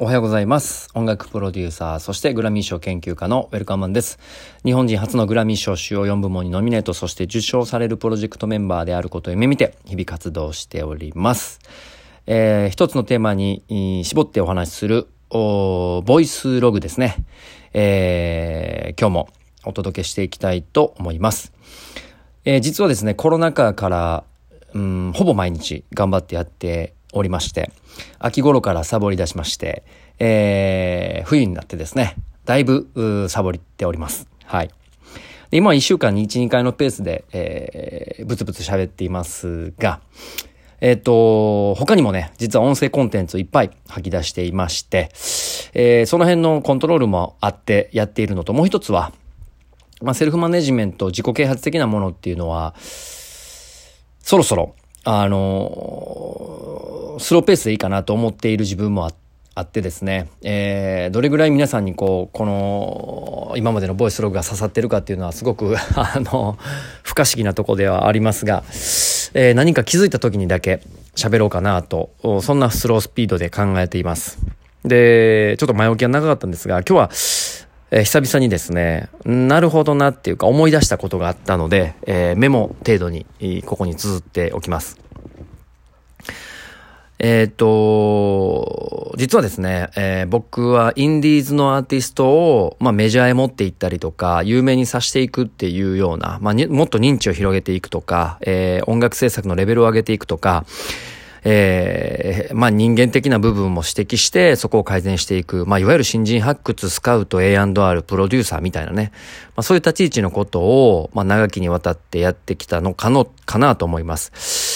おはようございます。音楽プロデューサー、そしてグラミー賞研究家のウェルカムマンです。日本人初のグラミー賞主要4部門にノミネート、そして受賞されるプロジェクトメンバーであることを夢見て、日々活動しております。えー、一つのテーマに絞ってお話しする、ボイスログですね。えー、今日もお届けしていきたいと思います。えー、実はですね、コロナ禍から、うん、ほぼ毎日頑張ってやっておりまして、秋頃からサボり出しまして、えー、冬になってですね、だいぶ、サボりっております。はい。今は1週間に1、2回のペースで、えー、ブツブツ喋っていますが、えっ、ー、と、他にもね、実は音声コンテンツをいっぱい吐き出していまして、えー、その辺のコントロールもあってやっているのと、もう一つは、まあ、セルフマネジメント、自己啓発的なものっていうのは、そろそろ、あのスローペースでいいかなと思っている自分もああってですね、えー、どれぐらい皆さんにこう、この、今までのボイスログが刺さってるかっていうのはすごく あの、不可思議なとこではありますが、えー、何か気づいた時にだけ喋ろうかなと、そんなスロースピードで考えています。で、ちょっと前置きは長かったんですが、今日は、えー、久々にですね、なるほどなっていうか思い出したことがあったので、えー、メモ程度にここに綴っておきます。えっ、と、実はですね、えー、僕はインディーズのアーティストを、まあ、メジャーへ持っていったりとか、有名にさせていくっていうような、まあ、もっと認知を広げていくとか、えー、音楽制作のレベルを上げていくとか、えー、まあ人間的な部分も指摘して、そこを改善していく、まあいわゆる新人発掘、スカウト、A&R、プロデューサーみたいなね、まあそういう立ち位置のことを、まあ長きにわたってやってきたのかの、かなと思います。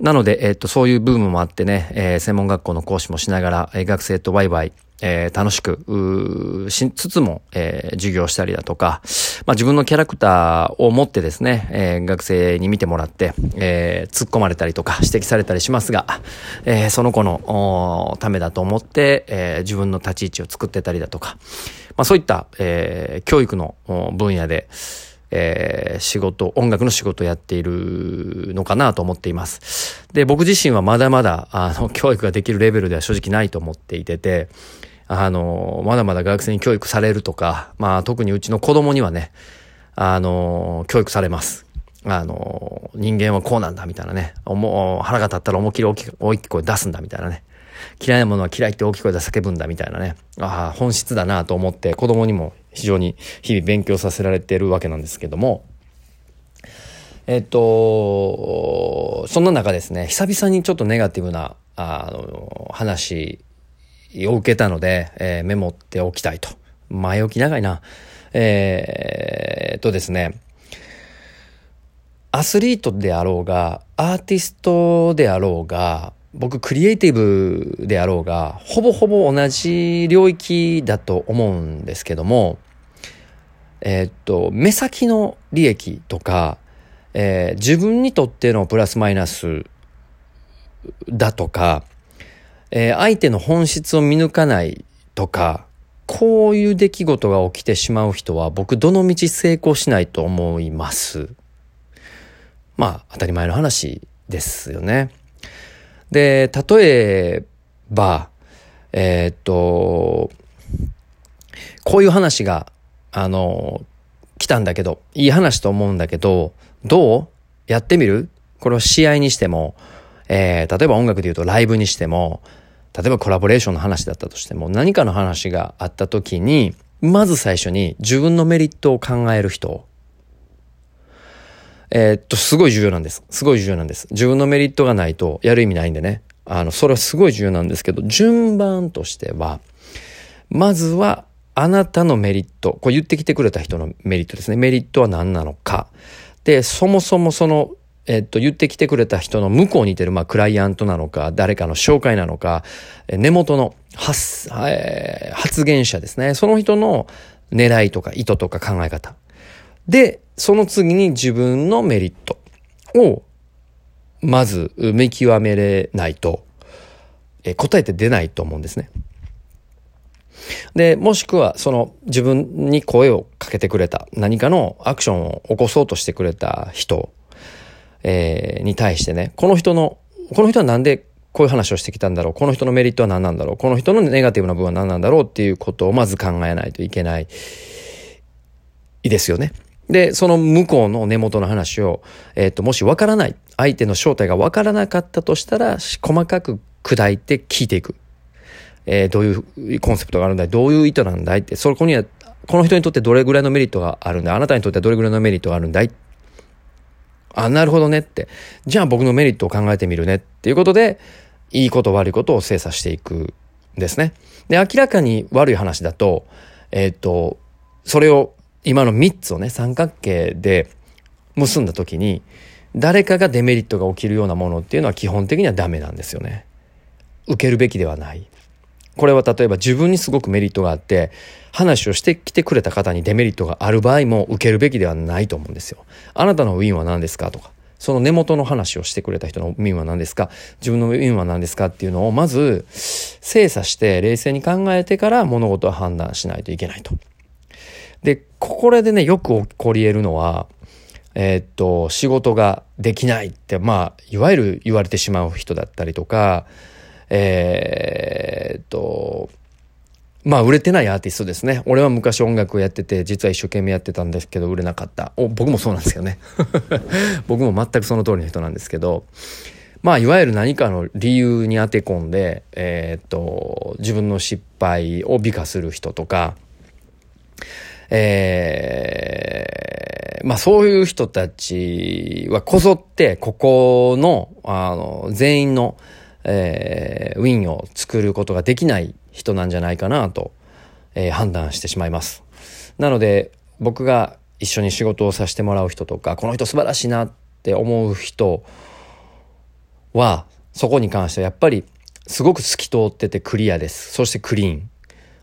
なので、えっ、と、そういう部分もあってね、えー、専門学校の講師もしながら、えー、学生とワイワイ、えー、楽しく、しつつも、えー、授業したりだとか、まあ、自分のキャラクターを持ってですね、えー、学生に見てもらって、えー、突っ込まれたりとか指摘されたりしますが、えー、その子のためだと思って、えー、自分の立ち位置を作ってたりだとか、まあ、そういった、えー、教育の分野で、えー、仕事、音楽の仕事をやっているのかなと思っています。で、僕自身はまだまだ、あの、教育ができるレベルでは正直ないと思っていてて、あの、まだまだ学生に教育されるとか、まあ特にうちの子供にはね、あの、教育されます。あの、人間はこうなんだみたいなね。お腹が立ったら思いっきり大きく大きい声出すんだみたいなね。嫌いなものは嫌いって大きい声で叫ぶんだみたいなね。ああ、本質だなと思って子供にも非常に日々勉強させられてるわけなんですけども。えっと、そんな中ですね、久々にちょっとネガティブな、あの、話を受けたので、えー、メモっておきたいと。前置き長いな。えー、とですね、アスリートであろうが、アーティストであろうが、僕クリエイティブであろうが、ほぼほぼ同じ領域だと思うんですけども、え、っと、目先の利益とか、えー、自分にとってのプラスマイナスだとか、えー、相手の本質を見抜かないとか、こういう出来事が起きてしまう人は僕どの道成功しないと思います。まあ当たり前の話ですよね。で、例えば、えー、っと、こういう話が、あの、来たんだけど、いい話と思うんだけど、どう？やってみる？これを試合にしても、えー、例えば音楽で言うとライブにしても、例えばコラボレーションの話だったとしても、何かの話があった時に、まず最初に自分のメリットを考える人。えー、っと、すごい重要なんです。すごい重要なんです。自分のメリットがないとやる意味ないんでね。あの、それはすごい重要なんですけど、順番としては、まずは、あなたのメリット、こう言ってきてくれた人のメリットですね。メリットは何なのか。で、そもそもそのえっと、言ってきてくれた人の向こうにいてる、まあ、クライアントなのか、誰かの紹介なのか、根元の発、えー、発言者ですね。その人の狙いとか意図とか考え方。で、その次に自分のメリットを、まず見極めれないと、え、答えて出ないと思うんですね。で、もしくは、その自分に声をかけてくれた、何かのアクションを起こそうとしてくれた人えー、に対してね、この人の、この人はなんでこういう話をしてきたんだろうこの人のメリットは何なんだろうこの人のネガティブな部分は何なんだろうっていうことをまず考えないといけないいですよね。で、その向こうの根元の話を、えっ、ー、と、もしわからない、相手の正体がわからなかったとしたら、細かく砕いて聞いていく。えー、どういうコンセプトがあるんだいどういう意図なんだいって、そこには、この人にとってどれぐらいのメリットがあるんだいあなたにとってどれぐらいのメリットがあるんだいあ、なるほどねって。じゃあ僕のメリットを考えてみるねっていうことで、いいこと悪いことを精査していくんですね。で、明らかに悪い話だと、えっ、ー、と、それを、今の3つをね、三角形で結んだ時に、誰かがデメリットが起きるようなものっていうのは基本的にはダメなんですよね。受けるべきではない。これは例えば自分にすごくメリットがあって、話をしてきてくれた方にデメリットがある場合も受けるべきではないと思うんですよ。あなたのウィンは何ですかとか、その根元の話をしてくれた人のウィンは何ですか自分のウィンは何ですかっていうのをまず精査して冷静に考えてから物事を判断しないといけないと。で、これでね、よく起こり得るのは、えー、っと、仕事ができないって、まあ、いわゆる言われてしまう人だったりとか、えー、っと、まあ売れてないアーティストですね。俺は昔音楽をやってて、実は一生懸命やってたんですけど、売れなかった。僕もそうなんですよね。僕も全くその通りの人なんですけど、まあいわゆる何かの理由に当て込んで、えー、っと、自分の失敗を美化する人とか、えー、まあそういう人たちはこぞって、ここの、あの、全員の、えー、ウィンを作ることができない人なんじゃないかなと、えー、判断してしまいます。なので僕が一緒に仕事をさせてもらう人とかこの人素晴らしいなって思う人はそこに関してはやっぱりすごく透き通っててクリアです。そしてクリーン。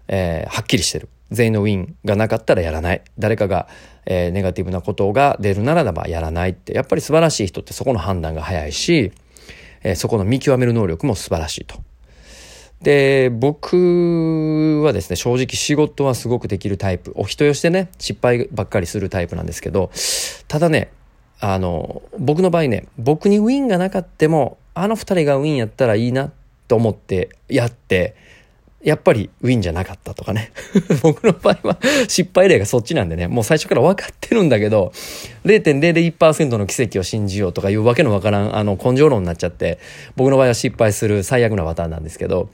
えー、はっきりしてる。全員のウィンがなかったらやらない。誰かが、えー、ネガティブなことが出るならばやらないって。やっぱり素晴らしい人ってそこの判断が早いし、えー、そこの見極める能力も素晴らしいと。で、僕はですね、正直仕事はすごくできるタイプ。お人よしてね、失敗ばっかりするタイプなんですけど、ただね、あの、僕の場合ね、僕にウィンがなかっても、あの二人がウィンやったらいいなと思ってやって、やっぱりウィンじゃなかったとかね。僕の場合は失敗例がそっちなんでね、もう最初から分かってるんだけど、0.001%の奇跡を信じようとかいうわけのわからん、あの、根性論になっちゃって、僕の場合は失敗する最悪なパターンなんですけど、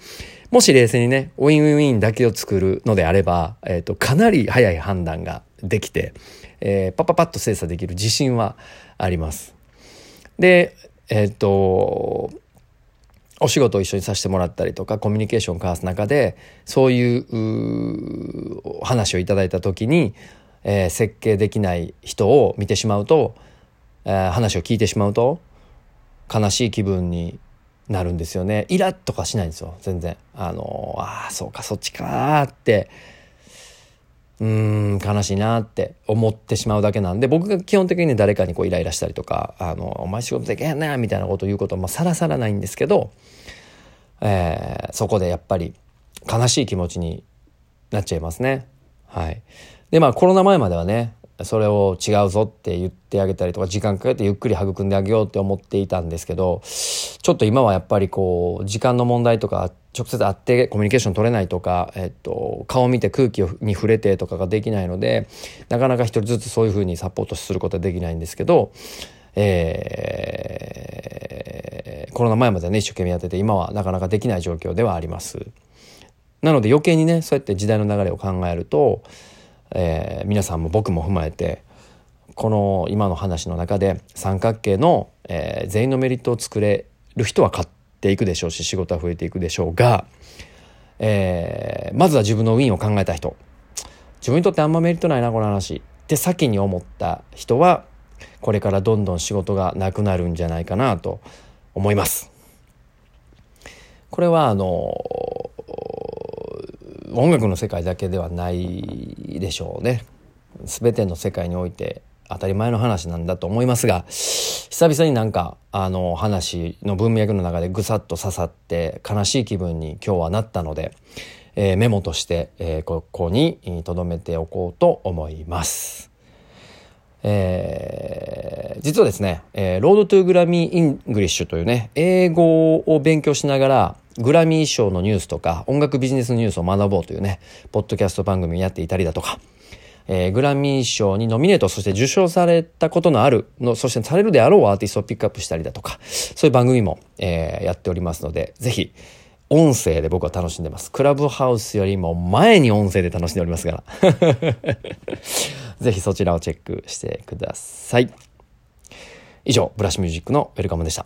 もし冷静にね、ウィンウィンウィンだけを作るのであれば、えっ、ー、と、かなり早い判断ができて、えー、パパパッと精査できる自信はあります。で、えっ、ー、と、お仕事を一緒にさせてもらったりとかコミュニケーションを交わす中でそういう話をいただいた時に、えー、設計できない人を見てしまうと、えー、話を聞いてしまうと悲しい気分になるんですよね。イラッとかしないんですよ。全然。あのああそうかそっちかってうーん悲しいなって思ってしまうだけなんで僕が基本的に誰かにこうイライラしたりとか「あのお前仕事できへんな」みたいなことを言うことはさらさらないんですけどえー、そこでやっぱり悲しい気持ちになっちゃいますね。はい。で、まあコロナ前まではね、それを違うぞって言ってあげたりとか時間かけてゆっくり育んであげようって思っていたんですけどちょっと今はやっぱりこう時間の問題とか直接会ってコミュニケーション取れないとか、えっと、顔見て空気に触れてとかができないのでなかなか一人ずつそういうふうにサポートすることはできないんですけど、えー、コロナ前までね一生懸命やってて今はなかなかできない状況ではあります。なので余計にねそうやって時代の流れを考えると、えー、皆さんも僕も踏まえてこの今の話の中で三角形の、えー、全員のメリットを作れる人は買っていくでしょうし仕事は増えていくでしょうが、えー、まずは自分のウィンを考えた人自分にとってあんまメリットないなこの話って先に思った人はこれからどんどん仕事がなくなるんじゃないかなと思います。これはあの音楽の世界だけではないでしょうね。全ての世界において当たり前の話なんだと思いますが久々になんかあの話の文脈の中でぐさっと刺さって悲しい気分に今日はなったので、えー、メモとして、えー、ここに留めておこうと思います。えー、実はですね、えー、 Road to Grammy English というね、英語を勉強しながら、グラミー賞のニュースとか、音楽ビジネスのニュースを学ぼうというね、ポッドキャスト番組をやっていたりだとか、えー、グラミー賞にノミネート、そして受賞されたことのあるの、そしてされるであろうアーティストをピックアップしたりだとか、そういう番組も、えー、やっておりますので、ぜひ、音声で僕は楽しんでます。クラブハウスよりも前に音声で楽しんでおりますから。ぜひそちらをチェックしてください。以上、ブラシミュージックのウェルカムでした。